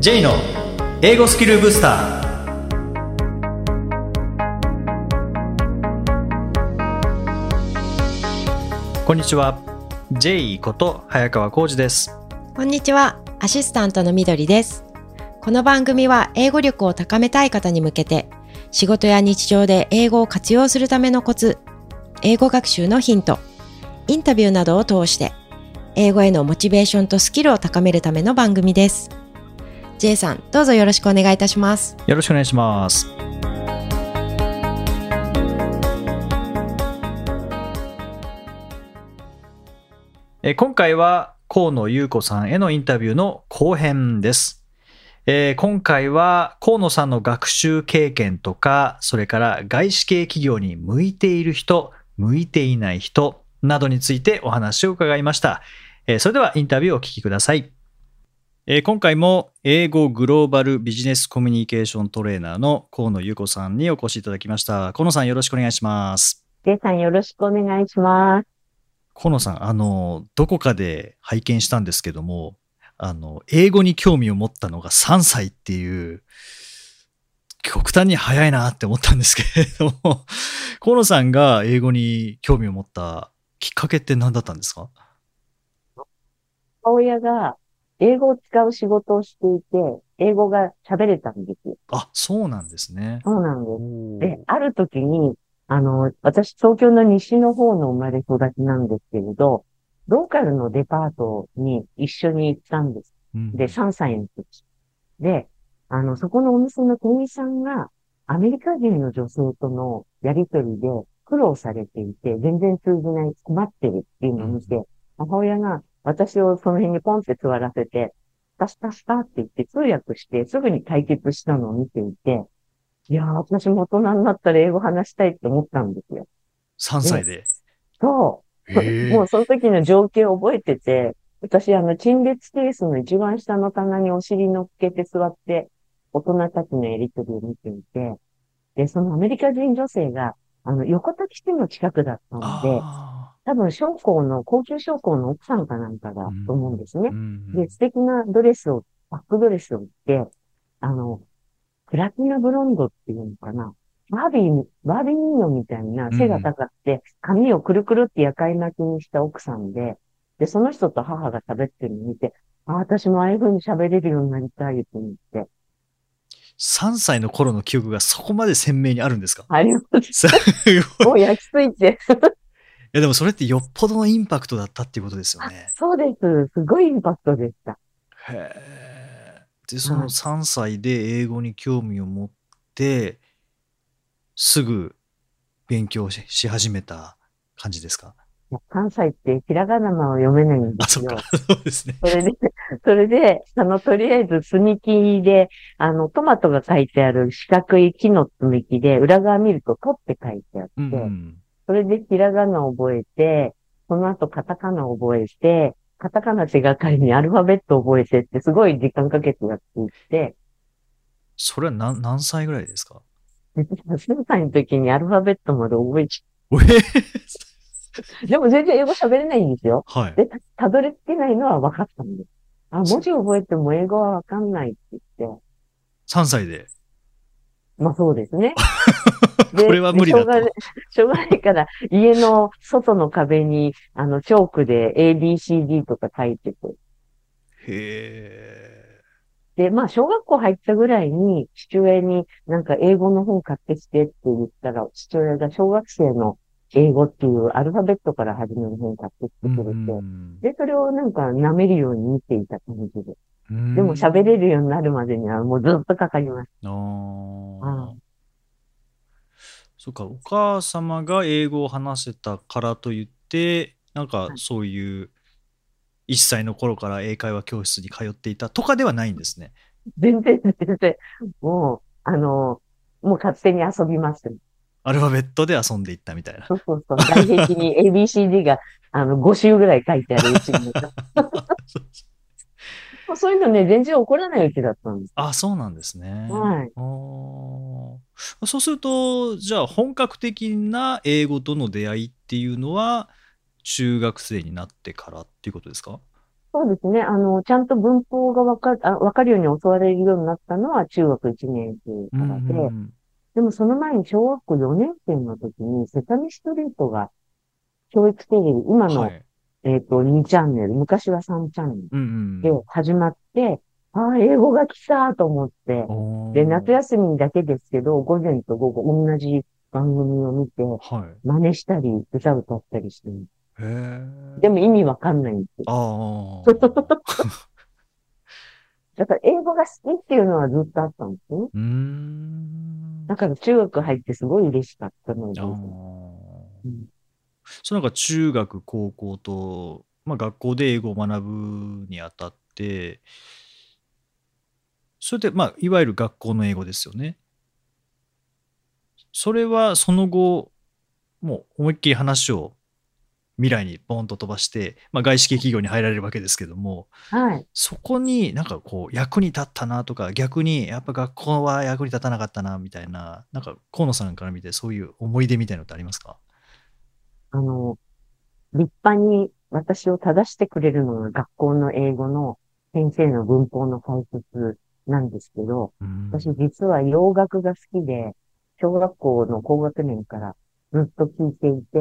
J の英語スキルブスターこんにちは J こと早川浩二ですこんにちは、アシスタントのみどりです。この番組は英語力を高めたい方に向けて、仕事や日常で英語を活用するためのコツ、英語学習のヒント、インタビューなどを通して、英語へのモチベーションとスキルを高めるための番組です。J さん、どうぞよろしくお願いいたします。よろしくお願いしますえ今回は河野優子さんへのインタビューの後編です。えー今回は河野さんの学習経験とか、それから外資系企業に向いている人、向いていない人などについてお話を伺いました。えーそれではインタビューをお聞きください。えー今回も英語グローバルビジネスコミュニケーショントレーナーの河野優子さんにお越しいただきました。河野さんよろしくお願いします。J さんよろしくお願いします。河野さん、あの、どこかで拝見したんですけども、あの、英語に興味を持ったのが3歳っていう、極端に早いなって思ったんですけれども、河野さんが英語に興味を持ったきっかけって何だったんですか？母親が英語を使う仕事をしていて、英語が喋れたんですよ。あ、そうなんですね。そうなんです。で、ある時に、あの、私東京の西の方の生まれ育ちなんですけれど、ローカルのデパートに一緒に行ったんです。うんで、3歳の時。で、あの、そこのお店の店員さんが、アメリカ人の女性とのやりとりで苦労されていて、全然通じない、困ってるっていうのを見て、母親が私をその辺にポンって座らせて、スタスタスタって言って通訳してすぐに解決したのを見ていて、いやー、私も大人になったら英語話したいって思ったんですよ。3歳で。そう。もうその時の情景を覚えてて、私あの陳列ケースの一番下の棚にお尻乗っけて座って、大人たちのやりとりを見ていて、で、そのアメリカ人女性が、あの、横田基地の近くだったので、あ多分将校の、高級将校の奥さんかなんかだと思うんですねー。うんで、素敵なドレスを、バックドレスを着て、あの、プラチナブロンドっていうのかな。バービー、バービー人形みたいな背が高くて、髪をくるくるって夜会巻きにした奥さんで、で、その人と母が喋ってるのを見て、あ、私もああいう風に喋れるようになりたいって言って、3歳の頃の記憶がそこまで鮮明にあるんですか？あります。もう焼き付いて。いやでもそれってよっぽどのインパクトだったっていうことですよね。そうです。すごいインパクトでした。へえ。で、その3歳で英語に興味を持って、すぐ勉強しし始めた感じですか？関西ってひらがなを読めないんであ、そすよ。そうですね。それで、それで、あの、とりあえず積み木で、あの、トマトが書いてある四角い木の積み木で、裏側見ると取って書いてあって、うん。それでひらがなを覚えて、その後カタカナを覚えて、カタカナ手がかりにアルファベットを覚えてって、すごい時間かけてやっていって、それは何何歳ぐらいですか？3歳の時にアルファベットまで覚えちえゃう。でも全然英語喋れないんですよ。はい。で、たたどり着けないのは分かったんです。あ、文字覚えても英語は分かんないって言って、3歳で。まあそうですね。これは無理だとでしょうがない しょうがないから、家の外の壁に、あの、チョークで ABCD とか書いてて。へえ。で、まあ、小学校入ったぐらいに、父親になんか英語の本買ってきてって言ったら、父親が小学生の英語っていうアルファベットから始める本買ってきてくれて、うんで、それをなんか舐めるように見ていた感じで。うんでも喋れるようになるまでにはもうずっとかかりましあた。あう。んそっか、お母様が英語を話せたからといって、なんかはいそういう1歳の頃から英会話教室に通っていたとかではないんですね。全然、全然、もう、あの、もう勝手に遊びます。アルファベットで遊んでいったみたいな。そうそうそう。外壁に ABCD が、あの、5週ぐらい書いてあるうちに。そういうのね、全然起こらないうちだったんです。あ、そうなんですね。はいそうすると、じゃあ本格的な英語との出会いっていうのは、中学生になってからっていうことですか？そうですね。あの、ちゃんと文法がわかる、あわかるように教われるようになったのは中学1年生うんからで、うんでもその前に小学校4年生の時に、セサミストリートが、教育テレビ、今の、はい。えっ、と、2チャンネル、昔は3チャンネルうんうんで始まって、ああ、英語が来たと思って、で、夏休みだけですけど、午前と午後同じ番組を見て、はい。真似したり、歌歌ったりしてる。へえ。でも意味わかんないんですよ。ああ。だから英語が好きっていうのはずっとあったんですね。うーん。だから中学入ってすごい嬉しかったので。うんそうなんか中学、高校と、まあ、学校で英語を学ぶにあたって、それで、まあ、いわゆる学校の英語ですよね。それはその後、もう思いっきり話を未来にボンと飛ばして、まあ、外資系企業に入られるわけですけども、はい。そこになんかこう役に立ったなとか、逆にやっぱ学校は役に立たなかったなみたいな、なんか河野さんから見てそういう思い出みたいなのってありますか？あの、立派に私を正してくれるのが学校の英語の先生の文法の解説なんですけど、うん私実は洋楽が好きで、小学校の高学年からずっと聴いていて、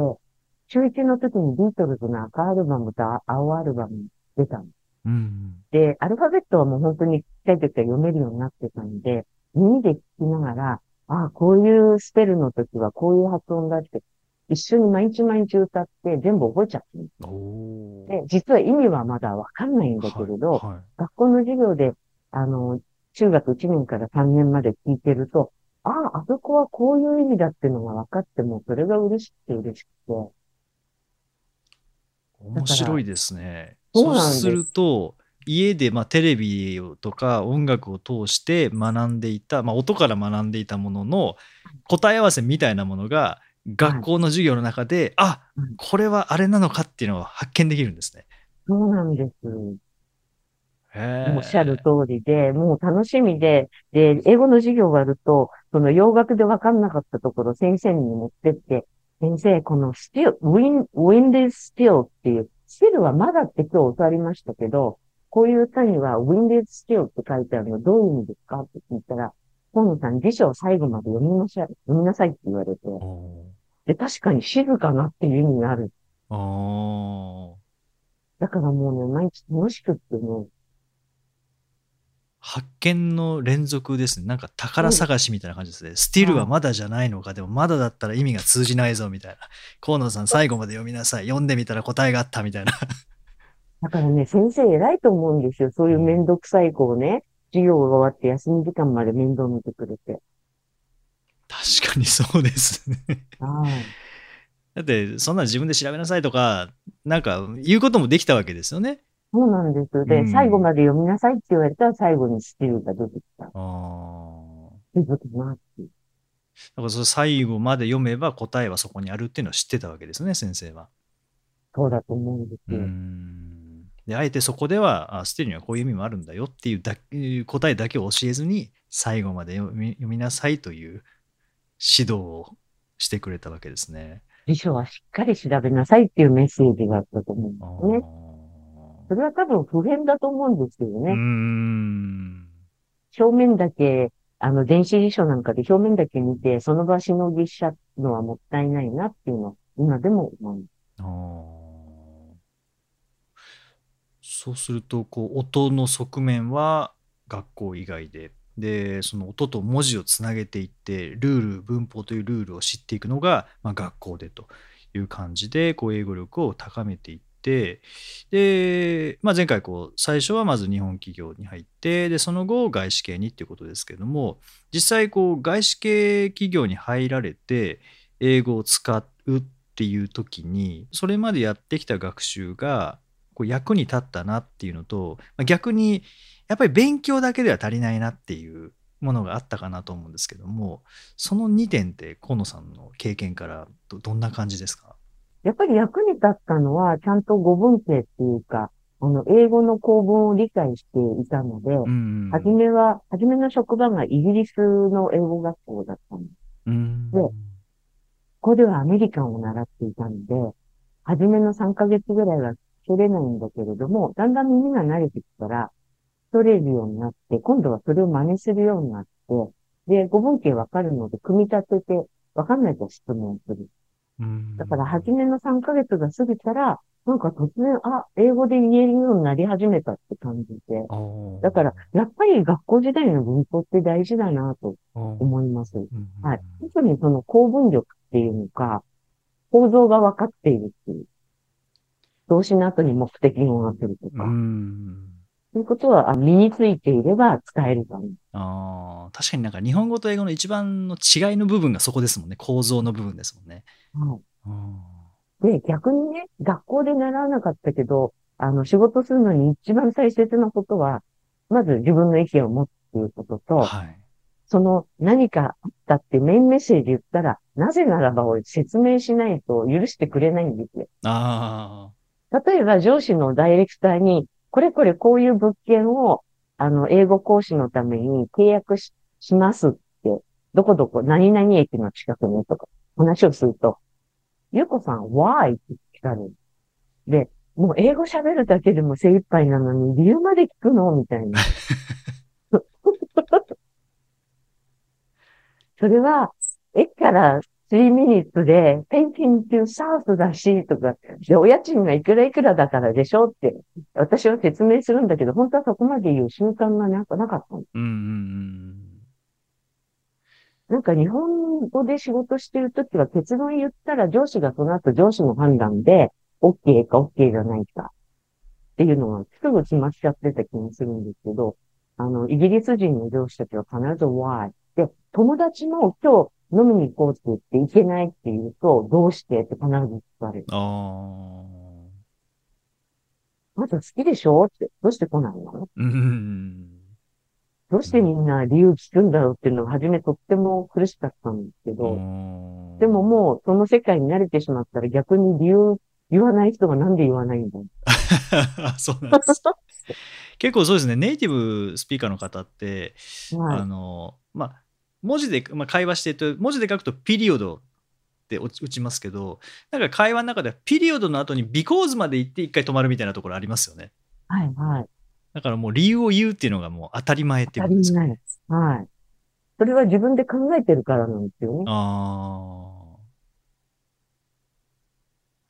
中1の時にビートルズの赤アルバムと青アルバム出たの。うんで、アルファベットはもう本当にちっちゃい時から読めるようになってたんで、耳で聞きながら、ああ、こういうスペルの時はこういう発音だって、一緒に毎日毎日歌って全部覚えちゃって。で、実は意味はまだわかんないんだけれど、はいはい。学校の授業で、あの、中学1年から3年まで聞いてると、ああ、あそこはこういう意味だっていうのが分かっても、それが嬉しくて嬉しくて、面白いですね。そうす。すると、家でまあテレビをとか音楽を通して学んでいた、まあ、音から学んでいたものの答え合わせみたいなものが学校の授業の中で、あうん。これはあれなのかっていうのを発見できるんですね。そうなんです。おっしゃる通りで、もう楽しみで、で、英語の授業があると、その洋楽で分かんなかったところ先生に持ってって、先生、この still, wind, wind is still っていう、still はまだって今日教わりましたけど、こういう歌には wind is still って書いてあるのどういう意味ですかって聞いたら、河野さん辞書を最後まで読みなさい、読みなさいって言われて、おで、確かに静かなっていう意味がある。ーあーだからもうね、毎日楽しくってね、発見の連続ですね。なんか宝探しみたいな感じですね。スティルはまだじゃないのか、でもまだだったら意味が通じないぞみたいな。河野さん最後まで読みなさい。読んでみたら答えがあったみたいな。だからね、先生偉いと思うんですよ。そういうめんどくさい子をね、授業が終わって休み時間まで面倒見てくれて。にそうですね。はい。だって、そんなの自分で調べなさいとか、なんか言うこともできたわけですよね。そうなんです。で、うん最後まで読みなさいって言われたら最後にスティルが出てきた。ああ。いいことだなって。だからそれ最後まで読めば答えはそこにあるっていうのを知ってたわけですね、先生は。そうだと思うんですうよ。ん。で、あえてそこでは、あステルにはこういう意味もあるんだよっていうだ答えだけを教えずに、最後まで読み読みなさいという指導をしてくれたわけですね。辞書はしっかり調べなさいっていうメッセージがあったと思うんあですね。それは多分普遍だと思うんですけどね。ん。表面だけ、あの、電子辞書なんかで表面だけ見て、その場しのぎしちゃうのはもったいないなっていうのは、今でも思う。そうするとこう音の側面は学校以外ででその音と文字をつなげていってルール文法というルールを知っていくのが、まあ、学校でという感じでこう英語力を高めていってで、まあ、前回こう最初はまず日本企業に入ってでその後外資系にっていうことですけども実際こう外資系企業に入られて英語を使うっていう時にそれまでやってきた学習がこう役に立ったなっていうのとまあ逆にやっぱり勉強だけでは足りないなっていうものがあったかなと思うんですけどもその2点って河野さんの経験からどどんな感じですか？やっぱり役に立ったのは、ちゃんと語文系っていうか、あの、英語の構文を理解していたので、うんはじめは、はじめの職場がイギリスの英語学校だったの。うんでここではアメリカンを習っていたので、はじめの3ヶ月ぐらいは取れないんだけれども、だんだん耳が慣れてきたら、取れるようになって、今度はそれを真似するようになって、で、語文系わかるので、組み立てて、わかんないと質問する。うんだから、初めの3ヶ月が過ぎたら、なんか突然、あ、英語で言えるようになり始めたって感じで。だから、やっぱり学校時代の文法って大事だなと思います。うんはい。特にその構文力っていうのか、構造が分かっているっていう。動詞の後に目的語が来るとうか。ん。そういうことはあ身についていれば使えるかも。ああ、確かになんか日本語と英語の一番の違いの部分がそこですもんね。構造の部分ですもんね。はうんい。で、逆にね、学校で習わなかったけど、あの、仕事するのに一番大切なことは、まず自分の意見を持つっていうことと、はい。その何かあったってメインメッセージ言ったら、なぜならばを説明しないと許してくれないんですよ。あ例えば上司のダイレクターに、これこれこういう物件を、あの、英語講師のために契約ししますって、どこどこ、何々駅の近くにとか、話をすると、ゆうこさん、why? って聞かれる。で、もう英語喋るだけでも精一杯なのに、理由まで聞くの？みたいな。それは、駅から3ミニッツで、ペンキントゥサウスだし、とか、で、お家賃がいくらいくらだからでしょって、私は説明するんだけど、本当はそこまで言う習慣がなんかなかったの。あ。うんうんなんか日本語で仕事してるときは結論言ったら上司がその後上司の判断で OK か OK じゃないかっていうのがすぐ決まっちゃってた気がするんですけど、あの、イギリス人の上司たちは必ず why。で、友達も今日飲みに行こうって言って行けないって言うと、どうしてって必ず聞かれる。うん。ああ。まず好きでしょって。どうして来ないの？うんうんどうしてみんな理由聞くんだろうっていうのが初めとっても苦しかったんですけうど、ん。でももうその世界に慣れてしまったら逆に理由言わない人がなんで言わないんだ そうなんです。結構そうですね、ネイティブスピーカーの方って、はいあの、まあ、文字で、まあ、会話してると、文字で書くとピリオドって打ちますけど、なんか会話の中ではピリオドの後に because まで言って一回止まるみたいなところありますよね。はい、はい。だからもう理由を言うっていうのがもう当たり前っていう当たりことですかね。前。はい。それは自分で考えてるからなんですよね。ああ。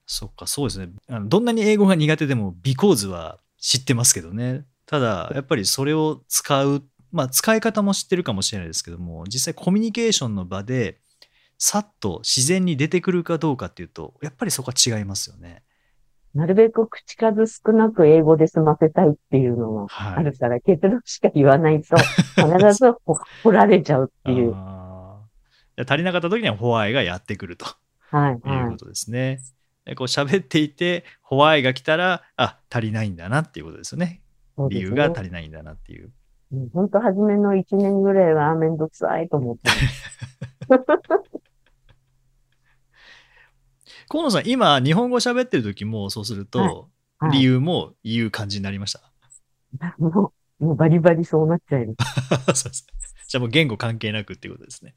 そっか、そうですね。あのどんなに英語が苦手でも because は知ってますけどね。ただ、やっぱりそれを使う、まあ使い方も知ってるかもしれないですけども、実際コミュニケーションの場で、さっと自然に出てくるかどうかっていうと、やっぱりそこは違いますよね。なるべく口数少なく英語で済ませたいっていうのがはい。あるから、結論しか言わないと、必ずほ掘られちゃうっていう。足りなかった時にはホワイがやってくると。はい、いうはことですね。でこう喋っていて、ホワイが来たら、あ、足りないんだなっていうことですよね。理由が足りないんだなっていう。うん本当初めの1年ぐらいはめんどくさいと思って。河野さん、今、日本語喋ってる時も、そうすると、はい理由も言う感じになりました？もう、もうバリバリそうなっちゃいま そうですじゃあもう言語関係なくっていうことですね。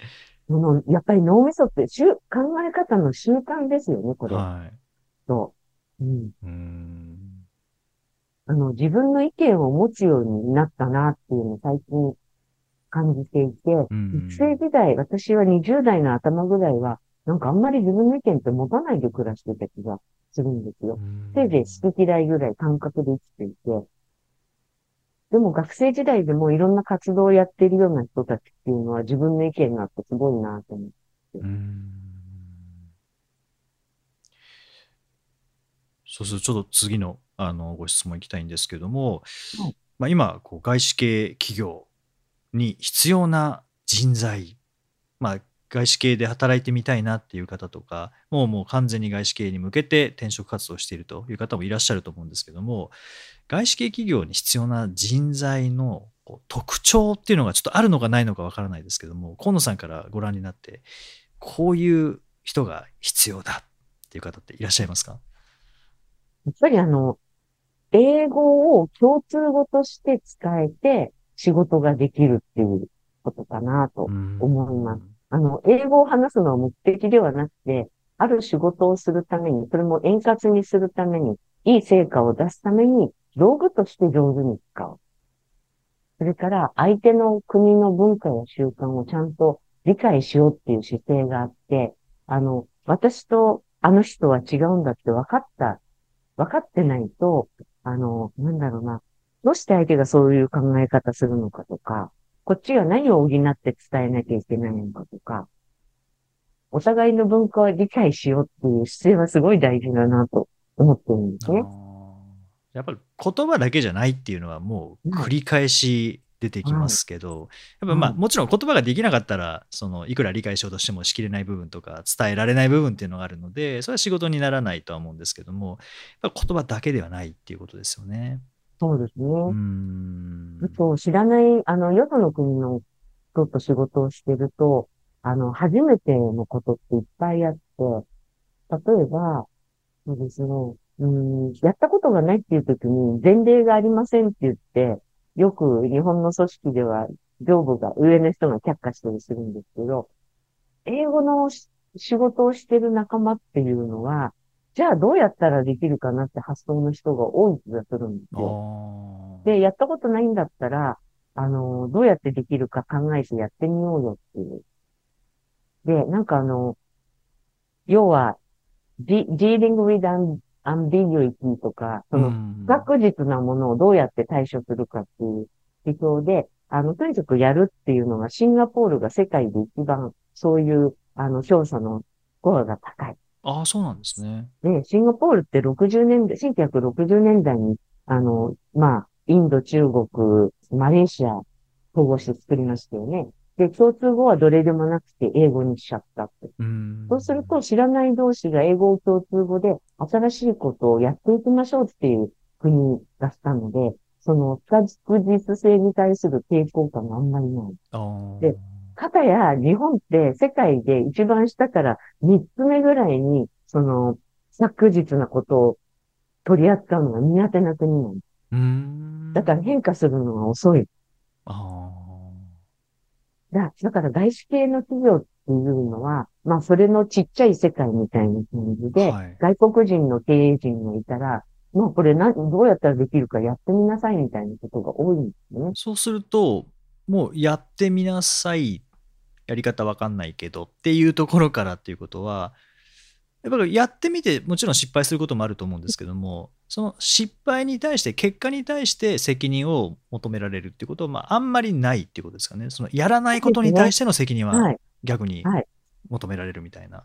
やっぱり脳みそって習考え方の習慣ですよね、これ。はい。そう。うん。うーん。あの、自分の意見を持つようになったなっていうのを最近感じていて、うん学生時代、私は20代の頭ぐらいは、なんかあんまり自分の意見って持たないで暮らしてた気がするんですよ。せいぜい好き嫌いぐらい感覚で生きていて、でも学生時代でもいろんな活動をやっているような人たちっていうのは自分の意見があってすごいなと思う。うーんそうすると、ちょっと次のあのご質問いきたいんですけども、はい。まあ、今こう、外資系企業に必要な人材、まあ、外資系で働いてみたいなっていう方とか、もうもう完全に外資系に向けて転職活動しているという方もいらっしゃると思うんですけども、外資系企業に必要な人材の特徴っていうのがちょっとあるのかないのかわからないですけども、河野さんからご覧になって、こういう人が必要だっていう方っていらっしゃいますか？やっぱりあの、英語を共通語として使えて仕事ができるっていうことかなと。思いますあの、英語を話すのは目的ではなくて、ある仕事をするために、それも円滑にするために、いい成果を出すために、道具として上手に使う。それから、相手の国の文化や習慣をちゃんと理解しようっていう姿勢があって、あの、私とあの人は違うんだって分かった、分かってないと、あの、なんだろうな、どうして相手がそういう考え方するのかとか、こっちが何を補って伝えなきゃいけないのかとか、お互いの文化を理解しようっていう姿勢はすごい大事だなと思ってるんですね。やっぱり言葉だけじゃないっていうのはもう繰り返し出てきますけど、やっぱまあはいもちろん言葉ができなかったらそのいくら理解しようとしてもしきれない部分とか伝えられない部分っていうのがあるのでそれは仕事にならないとは思うんですけどもやっぱ言葉だけではないっていうことですよね。そうですね。うーんあと、知らない、あの、よその国の人と仕事をしてると、あの、初めてのことっていっぱいあって、例えば、そうですね、うん、やったことがないっていう時に、前例がありませんって言って、よく日本の組織では上部が、上の人が却下したりするんですけど、英語のし仕事をしてる仲間っていうのは、じゃあどうやったらできるかなって発想の人が多い気がするんですあよ。ーで、やったことないんだったら、あの、どうやってできるか考えてやってみようよっていう。で、なんかあの、要は、de- dealing with un- ambiguity とか、その、うん不確実なものをどうやって対処するかっていう指標で、あの、とにかくやるっていうのが、シンガポールが世界で一番、そういう、あの、調査のスコアが高い。ああそうなんですね。で、シンガポールって60年代、1960年代に、あの、まあ、インド、中国、マレーシア、統合して作りましたよね。で、共通語はどれでもなくて英語にしちゃったって。うんそうすると、知らない同士が英語を共通語で新しいことをやっていきましょうっていう国がしたので、その不確実性に対する抵抗感があんまりない。でかたや日本って世界で一番下から三つ目ぐらいに、その、不確実なことを取り扱うのが苦手な国なの。だから変化するのが遅い。あだだから外資系の企業っていうのは、まあそれのちっちゃい世界みたいな感じーで、はい外国人の経営陣がいたら、もうこれな、どうやったらできるかやってみなさいみたいなことが多いんですね。そうすると、もうやってみなさい、やり方わかんないけどっていうところからっていうことは、やっぱりやってみて、もちろん失敗することもあると思うんですけども、その失敗に対して、結果に対して責任を求められるっていうことは、まあ、あんまりないっていうことですかね。そのやらないことに対しての責任は。はい逆にはい求められるみたいな。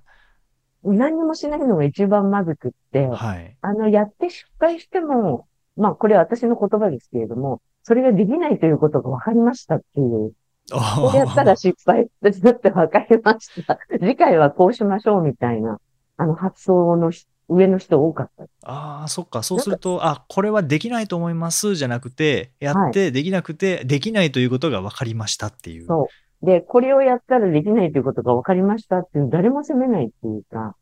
何にもしないのが一番まずくって、はい。あの、やって失敗しても、まあこれは私の言葉ですけれども、それができないということが分かりましたっていう。こうやったら失敗だって分かりました。次回はこうしましょうみたいな、あの発想のし上の人多かった。ああ、そっか。そうすると、あ、これはできないと思いますじゃなくて、やってできなくて、できないということが分かりましたっていう。そう。で、これをやったらできないということが分かりましたっていう、誰も責めないっていうか、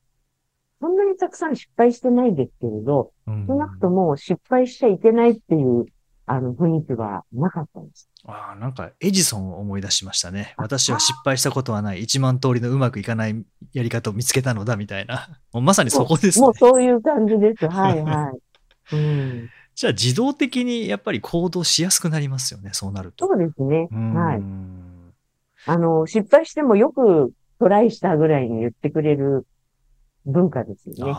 そんなにたくさん失敗してないですけれど、うん少なくとも失敗しちゃいけないっていう、あの、雰囲気はなかったんです。ああ、なんかエジソンを思い出しましたね。私は失敗したことはない。1万通りのうまくいかないやり方を見つけたのだみたいな。もうまさにそこですねもう。そういう感じです。はいはい。うん。じゃあ自動的にやっぱり行動しやすくなりますよね。そうなると。そうですね。うんはい。あの、失敗してもよくトライしたぐらいに言ってくれる文化ですよね。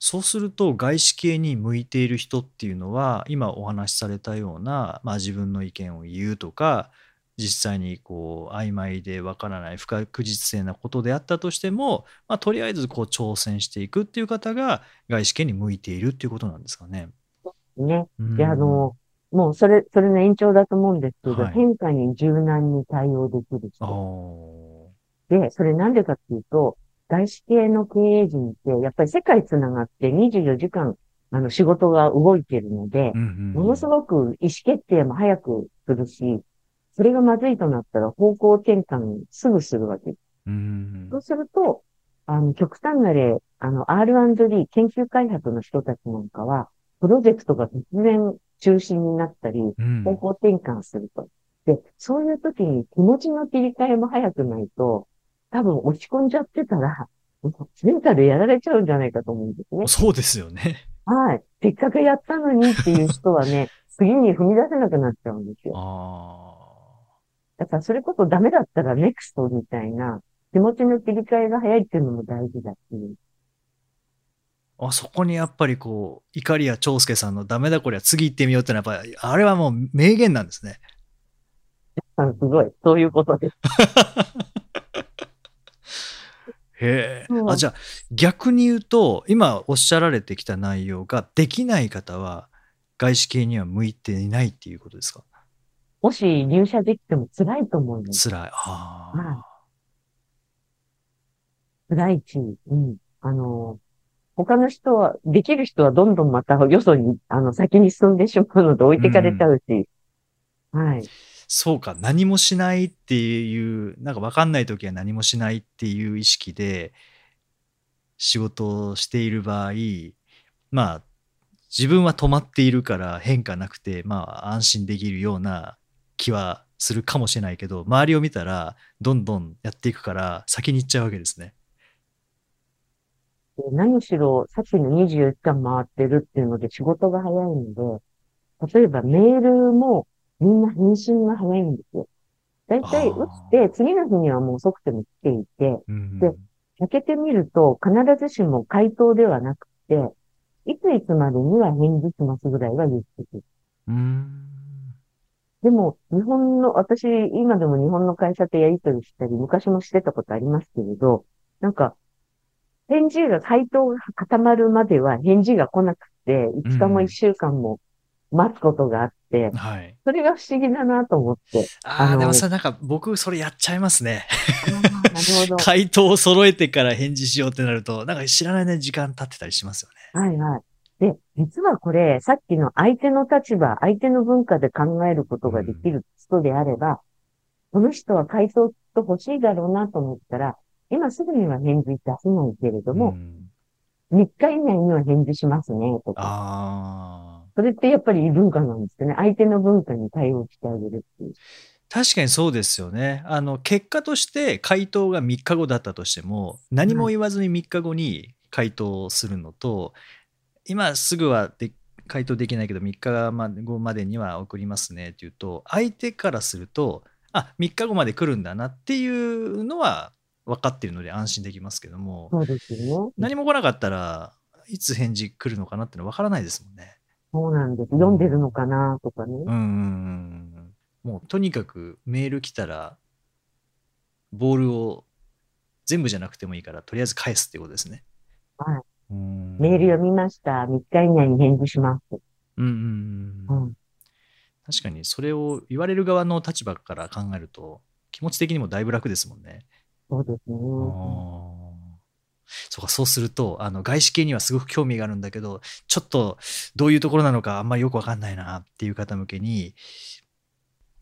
そうすると外資系に向いている人っていうのは今お話しされたような、まあ、自分の意見を言うとか実際にこう曖昧でわからない不確実性なことであったとしても、まあ、とりあえずこう挑戦していくっていう方が外資系に向いているっていうことなんですかね。ね。うんで、あの、もうそれ、それの延長だと思うんですけど、はい変化に柔軟に対応できるあ人。ーで、それなんでかっていうと、外資系の経営陣って、やっぱり世界つながって24時間、あの、仕事が動いてるのでう、んうんものすごく意思決定も早くするし、それがまずいとなったら方向転換すぐするわけ。うんそうすると、あの、極端な例、あの、R&D、研究開発の人たちなんかは、プロジェクトが突然中止になったり、うん方向転換すると。で、そういう時に気持ちの切り替えも早くないと、多分落ち込んじゃってたら、メンタルやられちゃうんじゃないかと思うんですね。そうですよね。はい。せっかくやったのにっていう人はね、次に踏み出せなくなっちゃうんですよ。あだからそれこそダメだったらネクストみたいな気持ちの切り替えが早いっていうのも大事だし。あ。あそこにやっぱりこう、怒りや長介さんのダメだこりゃ次行ってみようってのはやっぱり、あれはもう名言なんですね。あすごい。そういうことです。へえう。んあ、じゃあ逆に言うと、今おっしゃられてきた内容ができない方は外資系には向いていないっていうことですか？もし入社できても辛いと思います。辛い。あはあ。辛いし、うん。あの、他の人は、できる人はどんどんまたよそに、あの、先に進んでしまうので置いてかれちゃうし。はい。そうか、何もしないっていう、なんか分かんない時は何もしないっていう意識で仕事をしている場合、まあ、自分は止まっているから変化なくて、まあ、安心できるような気はするかもしれないけど、周りを見たら、どんどんやっていくから、先に行っちゃうわけですね。何しろ、さっきの24時間回ってるっていうので仕事が早いので、例えばメールもみんな返信が早いんですよ。だいたい打って、次の日にはもう遅くても来ていて、うんで開けてみると必ずしも回答ではなくて、いついつまでには返事しますぐらいは言ってくる。うん。でも、日本の、私、今でも日本の会社とやり取りしたり、昔もしてたことありますけれど、なんか、返事が、回答が固まるまでは返事が来なくて、5日も1週間も待つことがあって、はい。それが不思議だなと思って。ああ、でもさ、なんか僕、それやっちゃいますね。あーなるほど。回答を揃えてから返事しようってなると、なんか知らないね時間経ってたりしますよね。はいはい。で、実はこれ、さっきの相手の立場、相手の文化で考えることができる人であれば、この人は回答と欲しいだろうなと思ったら、今すぐには返事出せないけれども、ん3日以内には返事しますね、とか。それってやっぱり異文化なんですよね。相手の文化に対応してあげるっていう。確かにそうですよね。あの、結果として回答が3日後だったとしても、何も言わずに3日後に回答するのと、今すぐはで回答できないけど3日後までには送りますねっていうと、相手からすると、あ、3日後まで来るんだなっていうのは分かってるので安心できますけども、そうですよね。何も来なかったらいつ返事来るのかなってのは分からないですもんね。そうなんです。読んでるのかなとかね。うん。もうとにかくメール来たら、ボールを全部じゃなくてもいいから、とりあえず返すっていうことですね。はいうんメール読みました。3日以内に返事します。うんうんうん。うん。確かに、それを言われる側の立場から考えると、気持ち的にもだいぶ楽ですもんね。そうですね。そうか、そうすると、あの、外資系にはすごく興味があるんだけど、ちょっとどういうところなのかあんまりよくわかんないなっていう方向けに、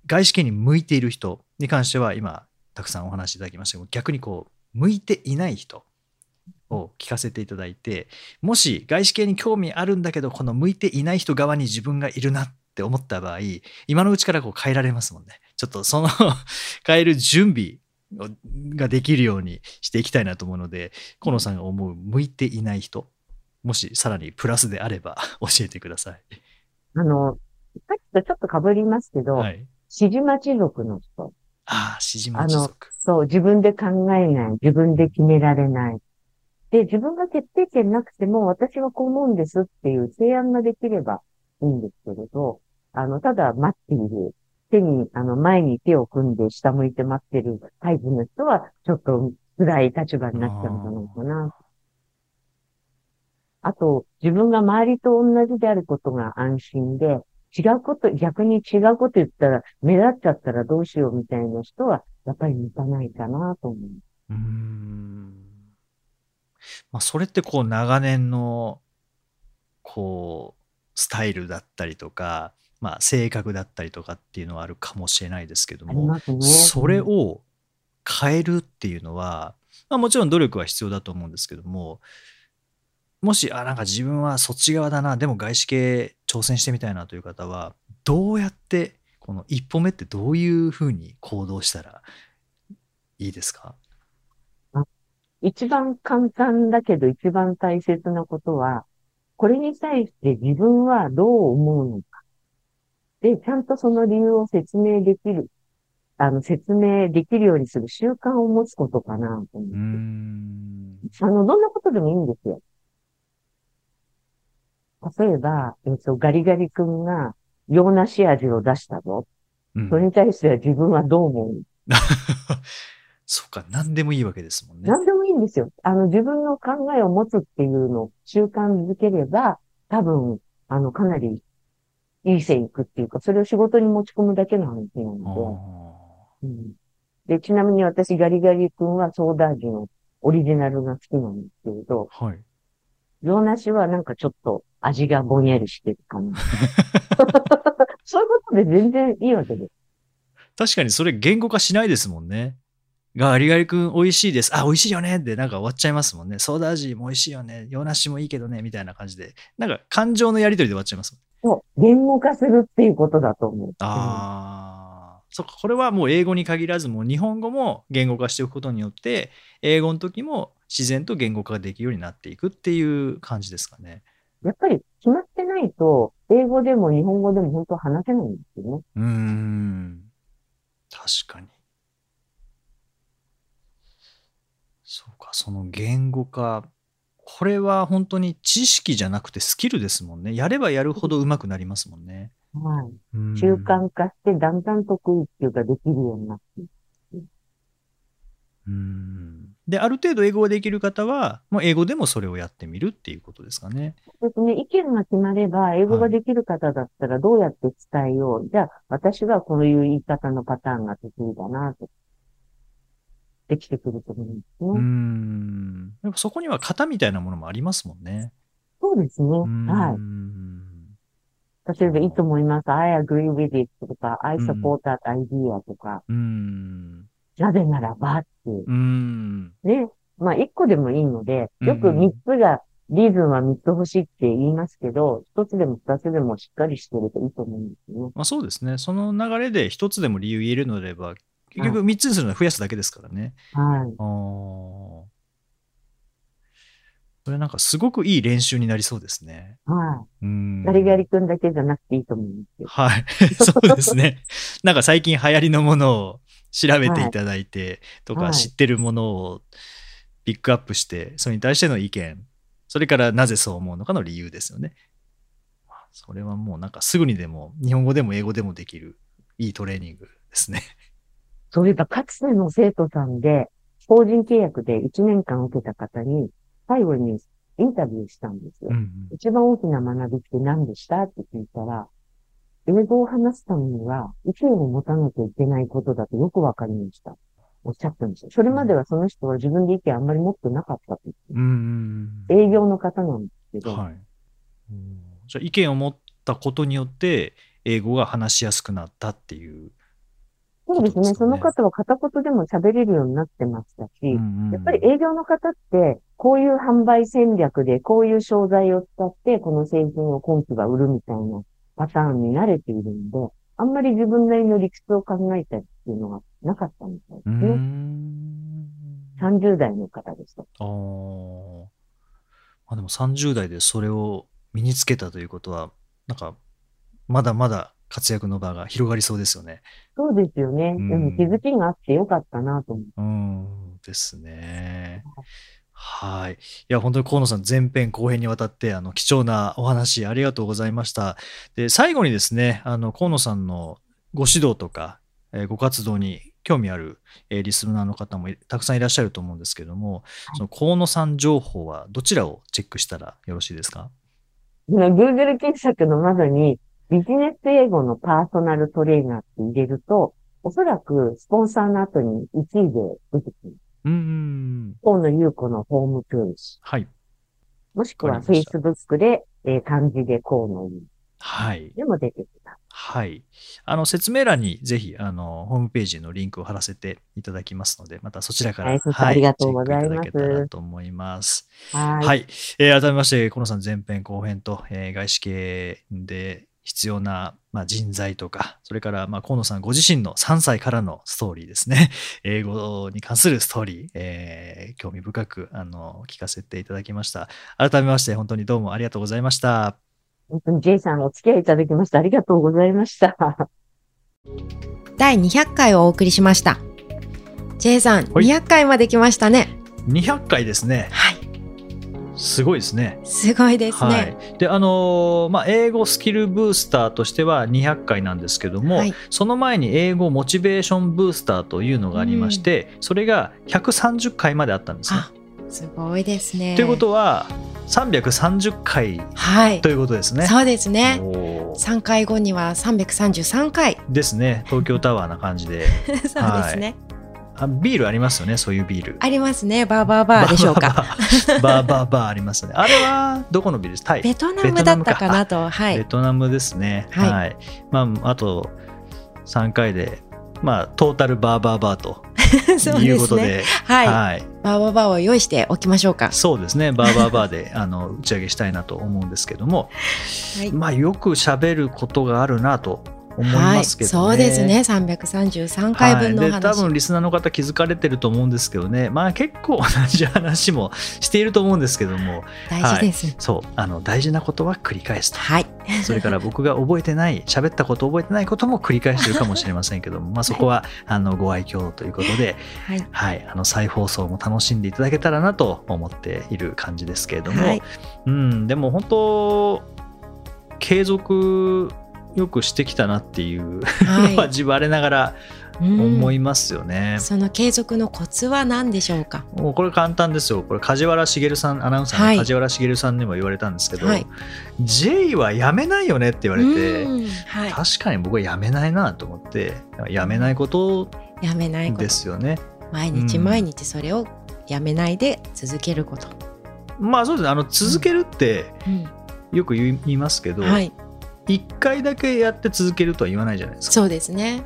外資系に向いている人に関しては今、たくさんお話しいただきましたけど、逆にこう、向いていない人を聞かせていただいて、もし外資系に興味あるんだけど、この向いていない人側に自分がいるなって思った場合、今のうちからこう変えられますもんね。ちょっとその 変える準備ができるようにしていきたいなと思うので、河野さんが思う向いていない人、もしさらにプラスであれば 教えてください。あの、さっきとちょっと被りますけど、はい。指示待ち族の人。ああ、指示待ち族。そう、自分で考えない。自分で決められない。で、自分が決定権なくても、私はこう思うんですっていう提案ができればいいんですけれど、あの、ただ待っている。手に、あの、前に手を組んで下向いて待ってるタイプの人は、ちょっと辛い立場になっちゃうんじゃないかな。あと、自分が周りと同じであることが安心で、違うこと、逆に違うこと言ったら、目立っちゃったらどうしようみたいな人は、やっぱり向かないかなと思う。うーん。まあ、それってこう長年の、こう、スタイルだったりとか、まあ、性格だったりとかっていうのはあるかもしれないですけども、ね。それを変えるっていうのは、まあ、もちろん努力は必要だと思うんですけども、もし、あ、なんか自分はそっち側だな、でも外資系挑戦してみたいなという方は、どうやって、この一歩目ってどういうふうに行動したらいいですか？一番簡単だけど一番大切なことは、これに対して自分はどう思うのか。で、ちゃんとその理由を説明できる。あの、説明できるようにする習慣を持つことかなと思って。あの、どんなことでもいいんですよ。例えば、えっと、ガリガリ君が洋梨味を出したぞ。うんそれに対しては自分はどう思う？そうか、何でもいいわけですもんね。何でもいいんですよ。あの、自分の考えを持つっていうのを習慣づければ、多分、あの、かなりいい線いくっていうか、それを仕事に持ち込むだけの話なあので。うんで、ちなみに私、ガリガリ君はソーダ味のオリジナルが好きなんですけれど、ーはい。洋梨はなんかちょっと味がぼんやりしてるかな。そういうことで全然いいわけです。確かにそれ言語化しないですもんね。ガリガリ君美味しいです。あ、美味しいよねってなんか終わっちゃいますもんね。ソーダ味も美味しいよね。洋梨もいいけどね。みたいな感じで。なんか感情のやりとりで終わっちゃいます言語化するっていうことだと思う。ああ、そっか。これはもう英語に限らず、もう日本語も言語化しておくことによって、英語の時も自然と言語化ができるようになっていくっていう感じですかね。やっぱり決まってないと、英語でも日本語でも本当は話せないんですよね。うーん。確かに。そうか、その言語化。これは本当に知識じゃなくてスキルですもんね。やればやるほど上手くなりますもんね。はい。うん習慣化してだんだん得意っていうかできるようになっていく。うんで、ある程度英語ができる方は、もう英語でもそれをやってみるっていうことですかね。ですね、意見が決まれば、英語ができる方だったらどうやって伝えよう。じゃあ、私はこういう言い方のパターンが得意だな、と。できてくると思うんですうね。ん。やっぱそこには型みたいなものもありますもんね。そうですね。うんはい。例えば、いいと思います。I agree with it とか、I うん support that idea とか、うん。なぜならばっていう。うん。ね。まあ、一個でもいいので、よくうん三つが、リーズンは三つ欲しいって言いますけど、一つでも二つでもしっかりしてるといいと思うんですよね。まあそうですね。その流れで一つでも理由言えるのであれば、結局三つにするのは増やすだけですからね。はい。これなんかすごくいい練習になりそうですね。はうんい。ガリガリ君だけじゃなくていいと思うんですよ。はい。そうですね。なんか最近流行りのものを調べていただいて、とかはい知ってるものをピックアップして、それに対しての意見、それからなぜそう思うのかの理由ですよね。まあそれはもうなんかすぐにでも日本語でも英語でもできるいいトレーニングですね。そういえば、かつての生徒さんで、法人契約で1年間受けた方に、最後にインタビューしたんですよ。うん一番大きな学びって何でした？って聞いたら、英語を話すためには意見を持たなきゃいけないことだとよくわかりました。おっしゃったんですよ。それまではその人は自分で意見あんまり持ってなかったって言ってうん。うん。営業の方なんですけど、はい。うんじゃあ意見を持ったことによって英語が話しやすくなったっていう。そうですね。その方は片言でも喋れるようになってましたし、うんうんやっぱり営業の方って、こういう販売戦略で、こういう商材を使って、この製品を今期は売るみたいなパターンに慣れているんで、あんまり自分なりの理屈を考えたりっていうのがなかったみたいですね。ん。30代の方でした。あーまあでも30代でそれを身につけたということは、なんか、まだまだ活躍の場が広がりそうですよね。そうですよね。うんでも気づきがあってよかったなと思。うん、ですね。はい。いや、本当に河野さん、前編後編にわたって、あの、貴重なお話ありがとうございました。で、最後にですね、あの、河野さんのご指導とか、えーご活動に興味ある、えーリスナーの方もいたくさんいらっしゃると思うんですけども、その河野さん情報はどちらをチェックしたらよろしいですか？今 Google 検索の窓にビジネス英語のパーソナルトレーナーって入れると、おそらくスポンサーの後に1位で出てくる。うーん。河野優子のホームページ。はい。もしくは Facebook で、えー漢字で河野優はい。でも出てきた。はい。あの、説明欄にぜひ、あの、ホームページのリンクを貼らせていただきますので、またそちらから、はいありがとうございますいただけたらと思います。はい。はい。えー改めまして、河野さん前編後編と、えー外資系で必要な、まあ、人材とか、それから、まあ、河野さんご自身の3歳からのストーリーですね。英語に関するストーリー、えー興味深く、あの、聞かせていただきました。改めまして、本当にどうもありがとうございました。本当に J さんお付き合いいただきましてありがとうございました。第200回をお送りしました。J さん、はい200回まで来ましたね。200回ですね。はい。すごいですね。すごいですはね。い、であのーまあ、英語スキルブースターとしては200回なんですけども、はいその前に英語モチベーションブースターというのがありまして、それが130回まであったんですね。あ、すごいですね。ということは330回はいと。いうことですね。そうですね。おー3回後には333回。ですね東京タワーな感じで そうですね。あビールありますよねそういうビール。ありますね。バーバーバーでしょうか。バーバーバーありますね。あれはどこのビールです？タイベトナムだったかなと。はい。ベトナムですね。はいはい。まあ、あと3回で、まあ、トータルバーバーバーと そういう。ことで、はい。はい。バーバーバーを用意しておきましょうか。そうですね。バーバーバーで あの打ち上げしたいなと思うんですけども、はい。まあ、よく喋ることがあるなと思いますけどね。はい、そうですね。333回分のおはい、で多話。分リスナーの方気づかれてると思うんですけどねまあ結構同じ話もしていると思うんですけども大事です。そうあの大事なことは繰り返すとはい。それから僕が覚えてない、喋ったこと覚えてないことも繰り返してるかもしれませんけども、まあそこは、あの、ご愛嬌ということで、はい。はい、あの、再放送も楽しんでいただけたらなと思っている感じですけれども、はい。うん、でも本当、継続よくしてきたなっていうはい のは自分我ながらうん思いますよね。その継続のコツは何でしょうか？もうこれ簡単ですよ。これ梶原茂さん、アナウンサーはいの梶原茂さんにも言われたんですけど、はい J はやめないよねって言われて、うんはい。確かに僕はやめないなと思ってやめないことやめないで。すよね。毎日うん毎日それをやめないで続けること。まあそうですねあの続けるってうんよく言いますけど、はい。1回だけやって続けるとは言わないじゃないですか。そうですね。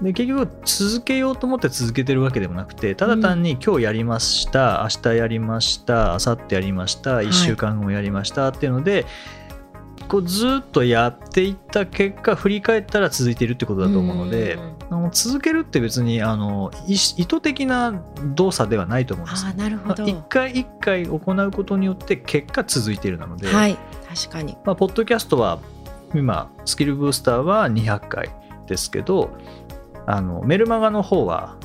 で結局続けようと思って続けてるわけでもなくてただ単に今日やりました、明日やりました明後日やりましたい1週間後やりましたっていうので、こうずっとやっていった結果振り返ったら続いているってことだと思うので。んあの続けるって別にあの意図的な動作ではないと思うんですよああ、なるほど。一回一回行うことによって結果続いているなので、はい。確かに。まあ、ポッドキャストは今スキルブースターは200回ですけどあのメルマガの方は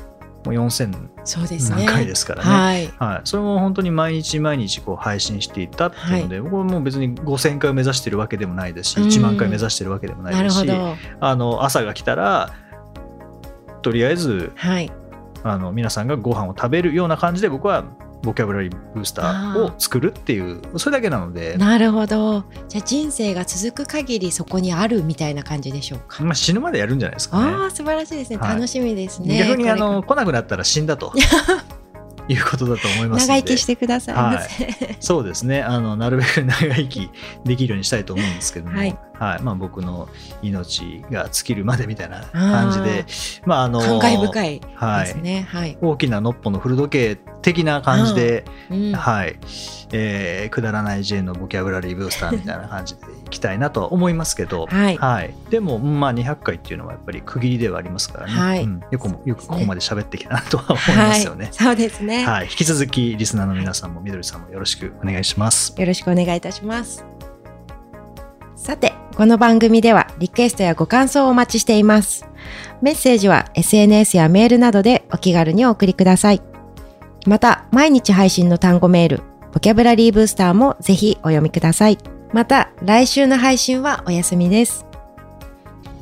もう4000そうですね。何回ですからね。はい。はい、それも本当に毎日毎日こう配信していったっていうので、僕はもう別に5000回を目指してるわけでもないですし、うん1万回目指してるわけでもないなですし。あの朝が来たらとりあえずはい。あの皆さんがご飯を食べるような感じで僕はボキャブラリーブースターを作るっていうそれだけなので、なるほど。じゃあ人生が続く限りそこにあるみたいな感じでしょうか。まあ、死ぬまでやるんじゃないですかね。ああ、素晴らしいですね。はい楽しみですね。逆にあの来なくなったら死んだと いうことだと思います長生きしてくださいませ。そうですねあのなるべく長生きできるようにしたいと思うんですけども、はいまあ、僕の命が尽きるまでみたいな感じでまああの感慨深いはいですね。はい。大きなのっぽの古時計的な感じで、うんはいえーくだらない J のボキャブラリーブースターみたいな感じでいきたいなとは思いますけど、はいでも、まあ、200回っていうのはやっぱり区切りではありますからね、はいうんよくもよくここまで喋ってきたなとは思いはいますよね。。そうですね。はい、引き続きリスナーの皆さんもみどりさんもよろしくお願いします。よろしくお願いいたします。さて、この番組ではリクエストやご感想をお待ちしています。メッセージは SNS やメールなどでお気軽にお送りください。また、毎日配信の単語メール、ボキャブラリーブースターもぜひお読みください。また、来週の配信はお休みです。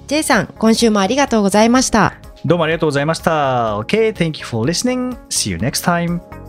J さん、今週もありがとうございました。どうもありがとうございました。OK, thank you for listening. See you next time.